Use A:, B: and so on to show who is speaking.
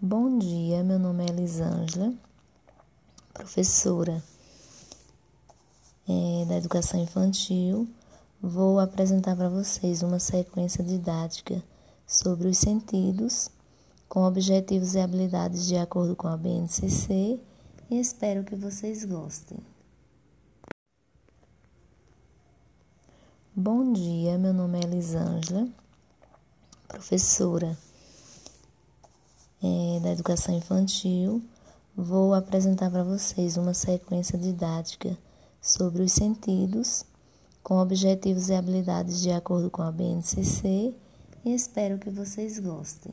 A: Bom dia, meu nome é Elisângela, professora é, da Educação Infantil. Vou apresentar para vocês uma sequência didática sobre os sentidos, com objetivos e habilidades de acordo com a BNCC e espero que vocês gostem. Bom dia, meu nome é Elisângela, professora é, da educação infantil, vou apresentar para vocês uma sequência didática sobre os sentidos, com objetivos e habilidades de acordo com a BNCC, e espero que vocês gostem.